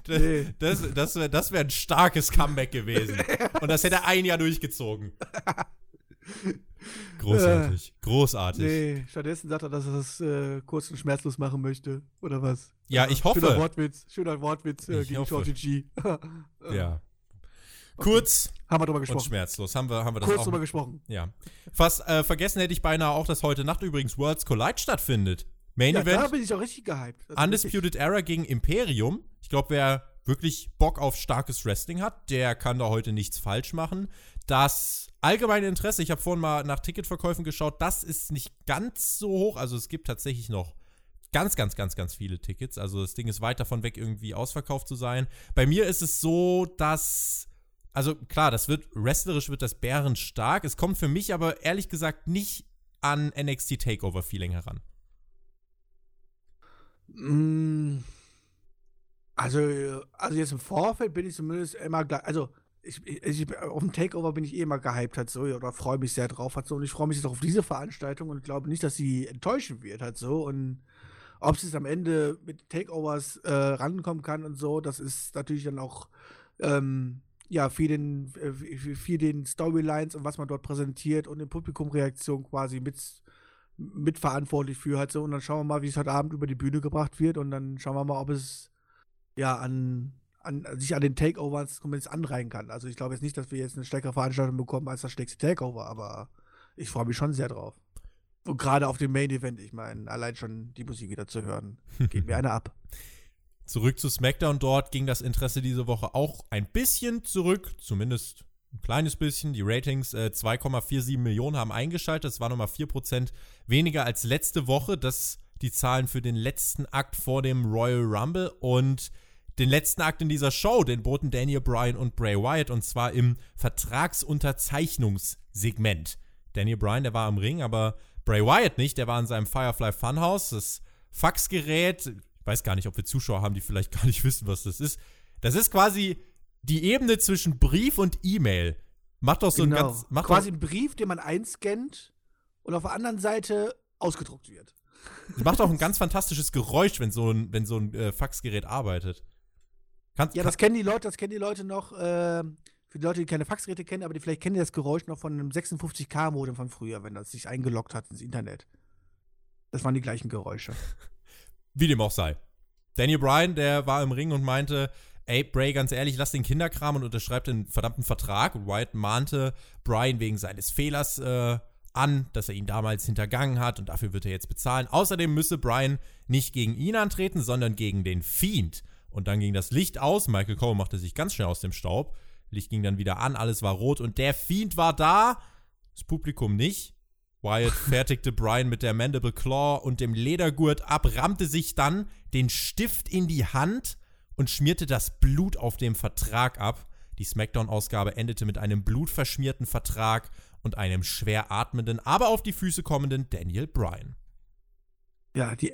Das, nee. das, das wäre wär ein starkes Comeback gewesen. Und das hätte ein Jahr durchgezogen. Großartig. Großartig. Nee, stattdessen sagt er, dass er das äh, kurz und schmerzlos machen möchte. Oder was? Ja, ich hoffe. Schöner Wortwitz, schöner Wortwitz äh, gegen Shorty G. ja. Kurz haben wir drüber gesprochen. und schmerzlos. Haben wir, haben wir das Kurz auch, drüber gesprochen. Ja. Fast äh, vergessen hätte ich beinahe auch, dass heute Nacht übrigens Worlds Collide stattfindet. Main ja, Event. Da bin ich auch richtig gehypt. Undisputed Era gegen Imperium. Ich glaube, wer wirklich Bock auf starkes Wrestling hat, der kann da heute nichts falsch machen. Das allgemeine Interesse, ich habe vorhin mal nach Ticketverkäufen geschaut, das ist nicht ganz so hoch. Also es gibt tatsächlich noch ganz, ganz, ganz, ganz viele Tickets. Also das Ding ist weit davon weg, irgendwie ausverkauft zu sein. Bei mir ist es so, dass also klar, das wird, wrestlerisch wird das Bären stark. Es kommt für mich aber ehrlich gesagt nicht an NXT Takeover Feeling heran. Mm. Also, also jetzt im Vorfeld bin ich zumindest immer gleich, also ich, ich, auf dem Takeover bin ich eh immer gehypt halt so oder freue mich sehr drauf halt so und ich freue mich jetzt auch auf diese Veranstaltung und glaube nicht, dass sie enttäuschen wird halt so und ob es am Ende mit Takeovers äh, rankommen kann und so, das ist natürlich dann auch ähm, ja, für den, äh, für den Storylines und was man dort präsentiert und den Publikumreaktion quasi mit, mitverantwortlich für halt so. Und dann schauen wir mal, wie es heute Abend über die Bühne gebracht wird und dann schauen wir mal, ob es ja an, an, sich an den Takeovers zumindest anreihen kann. Also ich glaube jetzt nicht, dass wir jetzt eine stärkere Veranstaltung bekommen als das stärkste Takeover, aber ich freue mich schon sehr drauf. Und gerade auf dem Main Event, ich meine, allein schon die Musik wieder zu hören, geht mir eine ab. Zurück zu SmackDown. Dort ging das Interesse diese Woche auch ein bisschen zurück, zumindest ein kleines bisschen. Die Ratings äh, 2,47 Millionen haben eingeschaltet. Das war nochmal 4% weniger als letzte Woche. Das die Zahlen für den letzten Akt vor dem Royal Rumble. Und den letzten Akt in dieser Show, den boten Daniel Bryan und Bray Wyatt. Und zwar im Vertragsunterzeichnungssegment. Daniel Bryan, der war am Ring, aber Bray Wyatt nicht. Der war in seinem Firefly Funhouse. Das Faxgerät. Ich weiß gar nicht, ob wir Zuschauer haben, die vielleicht gar nicht wissen, was das ist. Das ist quasi die Ebene zwischen Brief und E-Mail. Macht doch so genau. ein ganz. Macht Quasi ein Brief, den man einscannt und auf der anderen Seite ausgedruckt wird. Macht auch ein ganz fantastisches Geräusch, wenn so ein, wenn so ein äh, Faxgerät arbeitet. Kannst, ja, das kennen die Leute, das kennen die Leute noch, äh, für die Leute, die keine Faxgeräte kennen, aber die vielleicht kennen das Geräusch noch von einem 56K-Modem von früher, wenn das sich eingeloggt hat ins Internet. Das waren die gleichen Geräusche. Wie dem auch sei. Daniel Bryan, der war im Ring und meinte, ey, Bray, ganz ehrlich, lass den Kinderkram und unterschreibt den verdammten Vertrag. Und Wyatt mahnte Bryan wegen seines Fehlers äh, an, dass er ihn damals hintergangen hat und dafür wird er jetzt bezahlen. Außerdem müsse Bryan nicht gegen ihn antreten, sondern gegen den Fiend. Und dann ging das Licht aus. Michael Cole machte sich ganz schnell aus dem Staub. Licht ging dann wieder an, alles war rot und der Fiend war da. Das Publikum nicht. Wyatt fertigte Bryan mit der Mandible Claw und dem Ledergurt ab, rammte sich dann den Stift in die Hand und schmierte das Blut auf dem Vertrag ab. Die SmackDown-Ausgabe endete mit einem blutverschmierten Vertrag und einem schwer atmenden, aber auf die Füße kommenden Daniel Bryan. Ja, die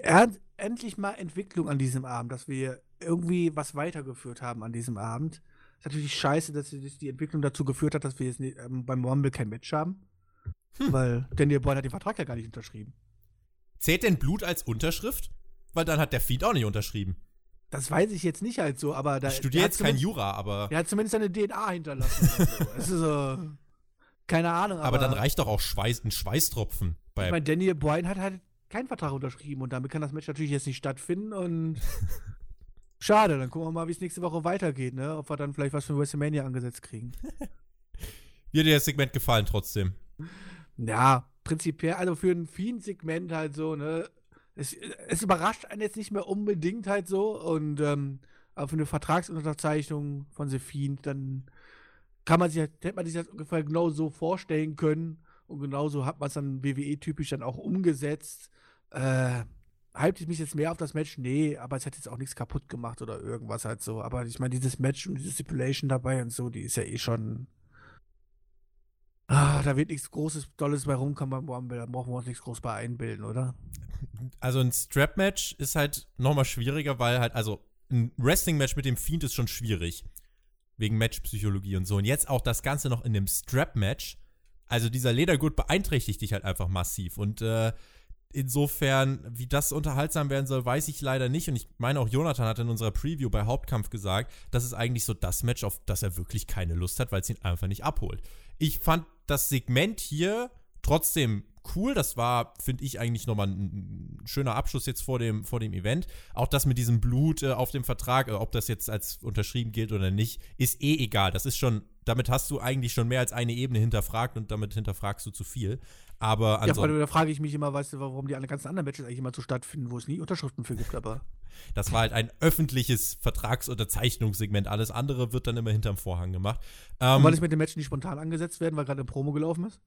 endlich mal Entwicklung an diesem Abend, dass wir irgendwie was weitergeführt haben an diesem Abend. Ist natürlich scheiße, dass die Entwicklung dazu geführt hat, dass wir jetzt ähm, beim Rumble kein Match haben. Hm. Weil Daniel Bryan hat den Vertrag ja gar nicht unterschrieben. Zählt denn Blut als Unterschrift? Weil dann hat der Feed auch nicht unterschrieben. Das weiß ich jetzt nicht halt so, aber da. Ich studiere jetzt kein Jura, aber. Er hat zumindest seine DNA hinterlassen. Es ist so. Keine Ahnung. Aber, aber, dann reicht doch auch Schweiß, ein Schweißtropfen. Bei ich meine, Daniel Bryan hat halt keinen Vertrag unterschrieben und damit kann das Match natürlich jetzt nicht stattfinden und. Schade, dann gucken wir mal, wie es nächste Woche weitergeht, ne? Ob wir dann vielleicht was für WrestleMania angesetzt kriegen. Wie hat dir das Segment gefallen trotzdem? Ja, prinzipiell, also für ein Fiend-Segment halt so, ne? es, es, überrascht einen jetzt nicht mehr unbedingt halt so. Und ähm, aber für eine Vertragsunterzeichnung von The Fiend, dann kann man sich, hätte man sich das ungefähr genau so vorstellen können. Und genauso hat man es dann WWE-typisch dann auch umgesetzt. Äh, halte ich mich jetzt mehr auf das Match? Nee, aber es hat jetzt auch nichts kaputt gemacht oder irgendwas halt so. Aber ich meine, dieses Match und diese Stipulation dabei und so, die ist ja eh schon Ah, da wird nichts Großes, Dolles bei rumkommen beim Rumble. Da brauchen wir uns nichts groß bei einbilden, oder? Also ein Strap-Match ist halt nochmal schwieriger, weil halt, also ein Wrestling-Match mit dem Fiend ist schon schwierig. Wegen Matchpsychologie und so. Und jetzt auch das Ganze noch in einem Strap-Match. Also dieser Ledergurt beeinträchtigt dich halt einfach massiv. Und äh, insofern, wie das unterhaltsam werden soll, weiß ich leider nicht. Und ich meine, auch Jonathan hat in unserer Preview bei Hauptkampf gesagt, das ist eigentlich so das Match, auf das er wirklich keine Lust hat, weil es ihn einfach nicht abholt. Ich fand das Segment hier trotzdem cool. Das war, finde ich, eigentlich nochmal ein, ein, schöner Abschluss jetzt vor dem, vor dem Event. Auch das mit diesem Blut äh, auf dem Vertrag, äh, ob das jetzt als unterschrieben gilt oder nicht, ist eh egal. Das ist schon, damit hast du eigentlich schon mehr als eine Ebene hinterfragt und damit hinterfragst du zu viel. Aber ansonsten. Ja, da frage ich mich immer, weißt du, warum die ganzen anderen Matches eigentlich immer so stattfinden, wo es nie Unterschriften für gibt, aber. Das war halt ein öffentliches Vertragsunterzeichnungssegment. Alles andere wird dann immer hinterm Vorhang gemacht. Ähm, weil es mit den Matches nicht spontan angesetzt werden, weil gerade eine Promo gelaufen ist?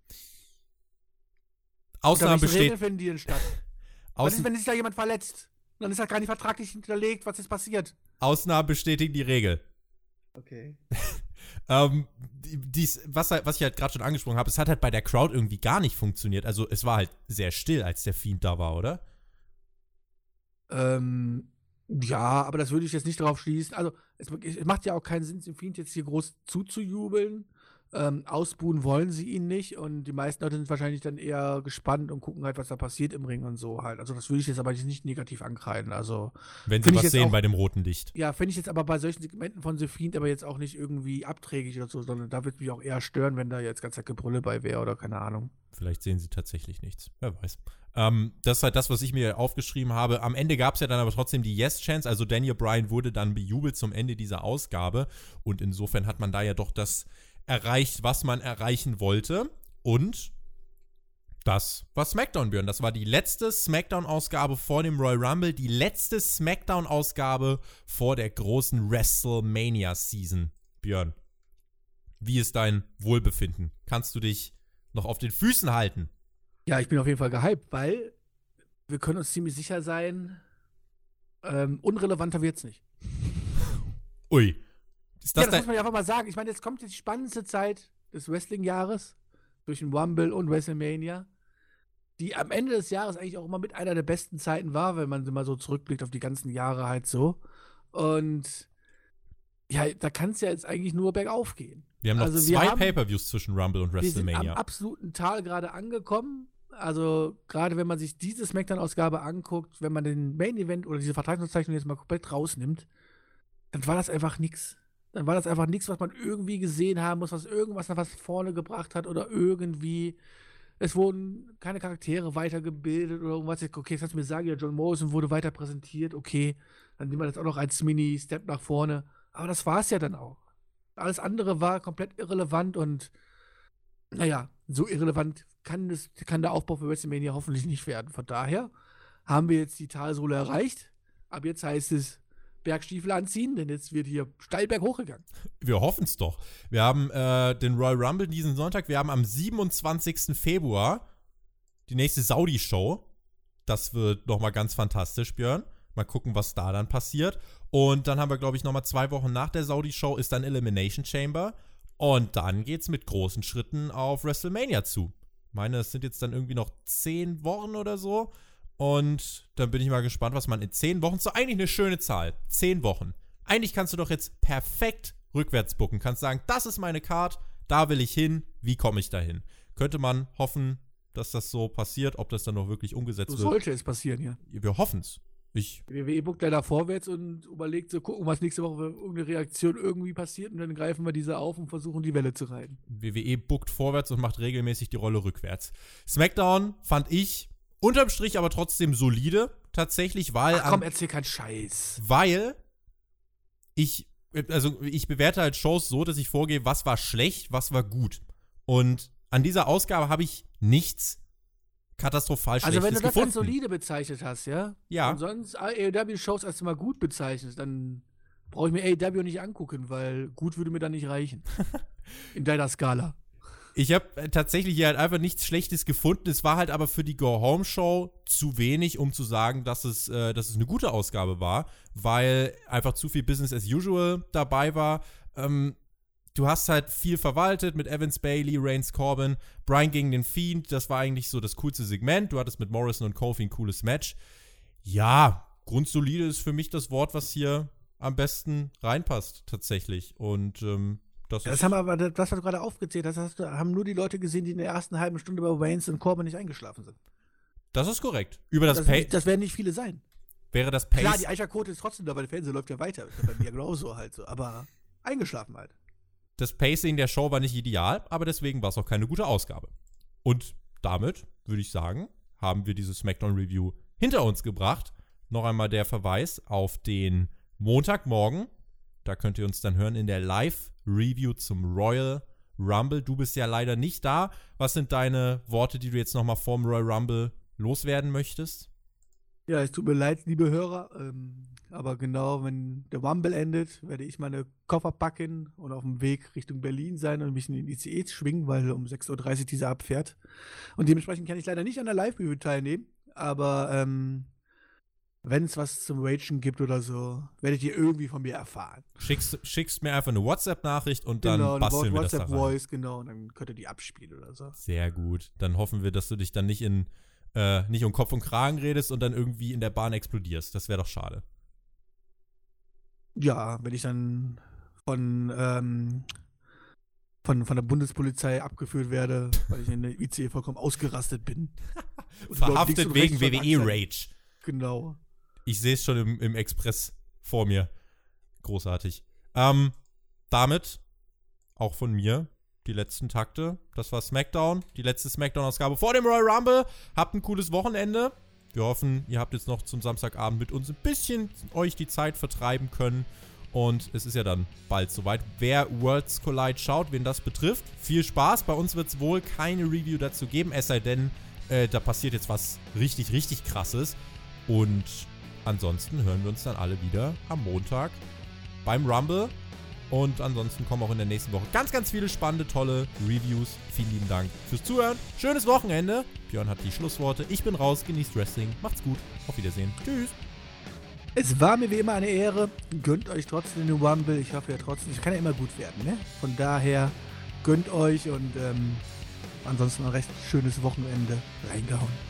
Ausnahmen besteht. Regeln finden die denn statt? Was ist, wenn sich da jemand verletzt? Dann ist halt gar nicht vertraglich hinterlegt, was ist passiert. Ausnahmen bestätigen die Regel. Okay. ähm, dies, was, was ich halt gerade schon angesprochen habe, es hat halt bei der Crowd irgendwie gar nicht funktioniert. Also es war halt sehr still, als der Fiend da war, oder? Ähm, ja, aber das würde ich jetzt nicht darauf schließen. Also es, es, macht ja auch keinen Sinn, dem Fiend jetzt hier groß zuzujubeln. Ähm, ausbuhen wollen sie ihn nicht und die meisten Leute sind wahrscheinlich dann eher gespannt und gucken halt, was da passiert im Ring und so halt. Also das würde ich jetzt aber nicht negativ ankreiden. Also wenn sie was sehen auch, bei dem roten Licht. Ja, finde ich jetzt aber bei solchen Segmenten von The Fiend aber jetzt auch nicht irgendwie abträglich oder so, sondern da würde mich auch eher stören, wenn da jetzt ganz Gebrülle bei wäre oder keine Ahnung. Vielleicht sehen sie tatsächlich nichts. Wer weiß. Ähm, das ist halt das, was ich mir aufgeschrieben habe. Am Ende gab es ja dann aber trotzdem die Yes-Chance. Also Daniel Bryan wurde dann bejubelt zum Ende dieser Ausgabe. Und insofern hat man da ja doch das erreicht, was man erreichen wollte. Und das war SmackDown, Björn. Das war die letzte SmackDown-Ausgabe vor dem Royal Rumble, die letzte SmackDown-Ausgabe vor der großen WrestleMania-Season. Björn, wie ist dein Wohlbefinden? Kannst du dich noch auf den Füßen halten? Ja, ich bin auf jeden Fall gehypt, weil wir können uns ziemlich sicher sein, ähm, unrelevanter wird's nicht. Ui. Ist das, ja, das muss man ja einfach mal sagen. Ich meine, jetzt kommt die spannendste Zeit des Wrestling-Jahres durch den Rumble und WrestleMania, die am Ende des Jahres eigentlich auch immer mit einer der besten Zeiten war, wenn man mal so zurückblickt auf die ganzen Jahre halt so. Und ja, da kann es ja jetzt eigentlich nur bergauf gehen. Wir haben noch also zwei Pay-Per-Views zwischen Rumble und WrestleMania. Wir sind am absoluten Tal gerade angekommen. Also, gerade wenn man sich diese Smackdown-Ausgabe anguckt, wenn man den Main-Event oder diese Vertragsbezeichnung jetzt mal komplett rausnimmt, dann war das einfach nichts. Dann war das einfach nichts, was man irgendwie gesehen haben muss, was irgendwas nach was vorne gebracht hat oder irgendwie. Es wurden keine Charaktere weitergebildet oder irgendwas. Okay, jetzt kannst du mir sagen, ja, John Morrison wurde weiter präsentiert. Okay, dann nehmen wir das auch noch als Mini-Step nach vorne. Aber das war es ja dann auch. Alles andere war komplett irrelevant und naja, so irrelevant kann, das, kann der Aufbau für WrestleMania hoffentlich nicht werden. Von daher haben wir jetzt die Talsohle erreicht. Ab jetzt heißt es Bergstiefel anziehen, denn jetzt wird hier steil berghoch gegangen. Wir hoffen es doch. Wir haben äh, den Royal Rumble diesen Sonntag. Wir haben am 27. Februar die nächste Saudi-Show. Das wird nochmal ganz fantastisch, Björn. Mal gucken, was da dann passiert. Und dann haben wir, glaube ich, nochmal zwei Wochen nach der Saudi-Show ist dann Elimination Chamber. Und dann geht es mit großen Schritten auf WrestleMania zu. Ich meine, es sind jetzt dann irgendwie noch zehn Wochen oder so. Und dann bin ich mal gespannt, was man in zehn Wochen, so eigentlich eine schöne Zahl, zehn Wochen. Eigentlich kannst du doch jetzt perfekt rückwärts bucken. Kannst sagen, das ist meine Card, da will ich hin, wie komme ich da hin? Könnte man hoffen, dass das so passiert, ob das dann noch wirklich umgesetzt so wird. Sollte es passieren, ja. Wir hoffen es. Ich. WWE buckt leider vorwärts und überlegt so, gucken, was nächste Woche für irgendeine Reaktion irgendwie passiert und dann greifen wir diese auf und versuchen die Welle zu reiten. WWE buckt vorwärts und macht regelmäßig die Rolle rückwärts. SmackDown fand ich unterm Strich aber trotzdem solide, tatsächlich, weil. Ach komm, erzähl keinen Scheiß. Weil ich, also ich bewerte halt Shows so, dass ich vorgehe, was war schlecht, was war gut. Und an dieser Ausgabe habe ich nichts katastrophal Schlechtes Also wenn du das als solide bezeichnet hast, ja? Ja. Und sonst AEW-Shows als mal gut bezeichnest, dann brauche ich mir AEW nicht angucken, weil gut würde mir dann nicht reichen. In deiner Skala. Ich habe äh, tatsächlich hier halt einfach nichts Schlechtes gefunden. Es war halt aber für die Go-Home-Show zu wenig, um zu sagen, dass es, äh, dass es eine gute Ausgabe war, weil einfach zu viel Business as usual dabei war. Ähm, du hast halt viel verwaltet mit Evans Bailey, Reigns Corbin, Brian gegen den Fiend. Das war eigentlich so das coolste Segment. Du hattest mit Morrison und Kofi ein cooles Match. Ja, grundsolide ist für mich das Wort, was hier am besten reinpasst, tatsächlich. Und ähm, das, das haben aber, das, was du gerade aufgezählt hast, hast haben nur die Leute gesehen, die in der ersten halben Stunde bei Reigns und Corbin nicht eingeschlafen sind. Das ist korrekt. Über das, das Pay. Das werden nicht viele sein. Wäre das Pace. Klar, die Eicherquote ist trotzdem da, weil der Fernseher läuft ja weiter. Das ist bei mir genauso halt so. Aber eingeschlafen halt das Pacing der Show war nicht ideal, aber deswegen war es auch keine gute Ausgabe. Und damit würde ich sagen, haben wir diese SmackDown Review hinter uns gebracht. Noch einmal der Verweis auf den Montagmorgen. Da könnt ihr uns dann hören in der Live-Review zum Royal Rumble. Du bist ja leider nicht da. Was sind deine Worte, die du jetzt nochmal vorm Royal Rumble loswerden möchtest? Ja, es tut mir leid, liebe Hörer. Ähm, aber genau, wenn der Rumble endet, werde ich meine Koffer packen und auf dem Weg Richtung Berlin sein und mich in den ICE schwingen, weil um 6.30 Uhr dieser abfährt. Und dementsprechend kann ich leider nicht an der Live-Review teilnehmen. Aber ähm, wenn es was zum Ragen gibt oder so, werdet ihr irgendwie von mir erfahren. Schickst, schickst mir einfach eine WhatsApp-Nachricht und dann genau, basteln wir WhatsApp das da rein. Voice, genau, und dann könnt ihr die abspielen oder so. Sehr gut. Dann hoffen wir, dass du dich dann nicht in äh, nicht um Kopf und Kragen redest und dann irgendwie in der Bahn explodierst. Das wäre doch schade. Ja, wenn ich dann von ähm, von, von der Bundespolizei abgeführt werde, weil ich in der ICE vollkommen ausgerastet bin. Verhaftet wegen WWE-Rage. Genau. Ich sehe es schon im, im Express vor mir. Großartig. Ähm, damit auch von mir die letzten Takte. Das war SmackDown, die letzte SmackDown-Ausgabe vor dem Royal Rumble. Habt ein cooles Wochenende. Wir hoffen, ihr habt jetzt noch zum Samstagabend mit uns ein bisschen euch die Zeit vertreiben können. Und es ist ja dann bald soweit. Wer Worlds Collide schaut, wen das betrifft, viel Spaß. Bei uns wird es wohl keine Review dazu geben, es sei denn, äh, da passiert jetzt was richtig, richtig krasses. Und ansonsten hören wir uns dann alle wieder am Montag beim Rumble. Und ansonsten kommen auch in der nächsten Woche ganz, ganz viele spannende, tolle Reviews. Vielen lieben Dank fürs Zuhören. Schönes Wochenende. Björn hat die Schlussworte. Ich bin raus, genießt Wrestling. Macht's gut. Auf Wiedersehen. Tschüss. Es war mir wie immer eine Ehre. Gönnt euch trotzdem den Rumble. Ich hoffe ja trotzdem, es kann ja immer gut werden. Ne? Von daher gönnt euch und ähm, ansonsten ein recht schönes Wochenende reingehauen.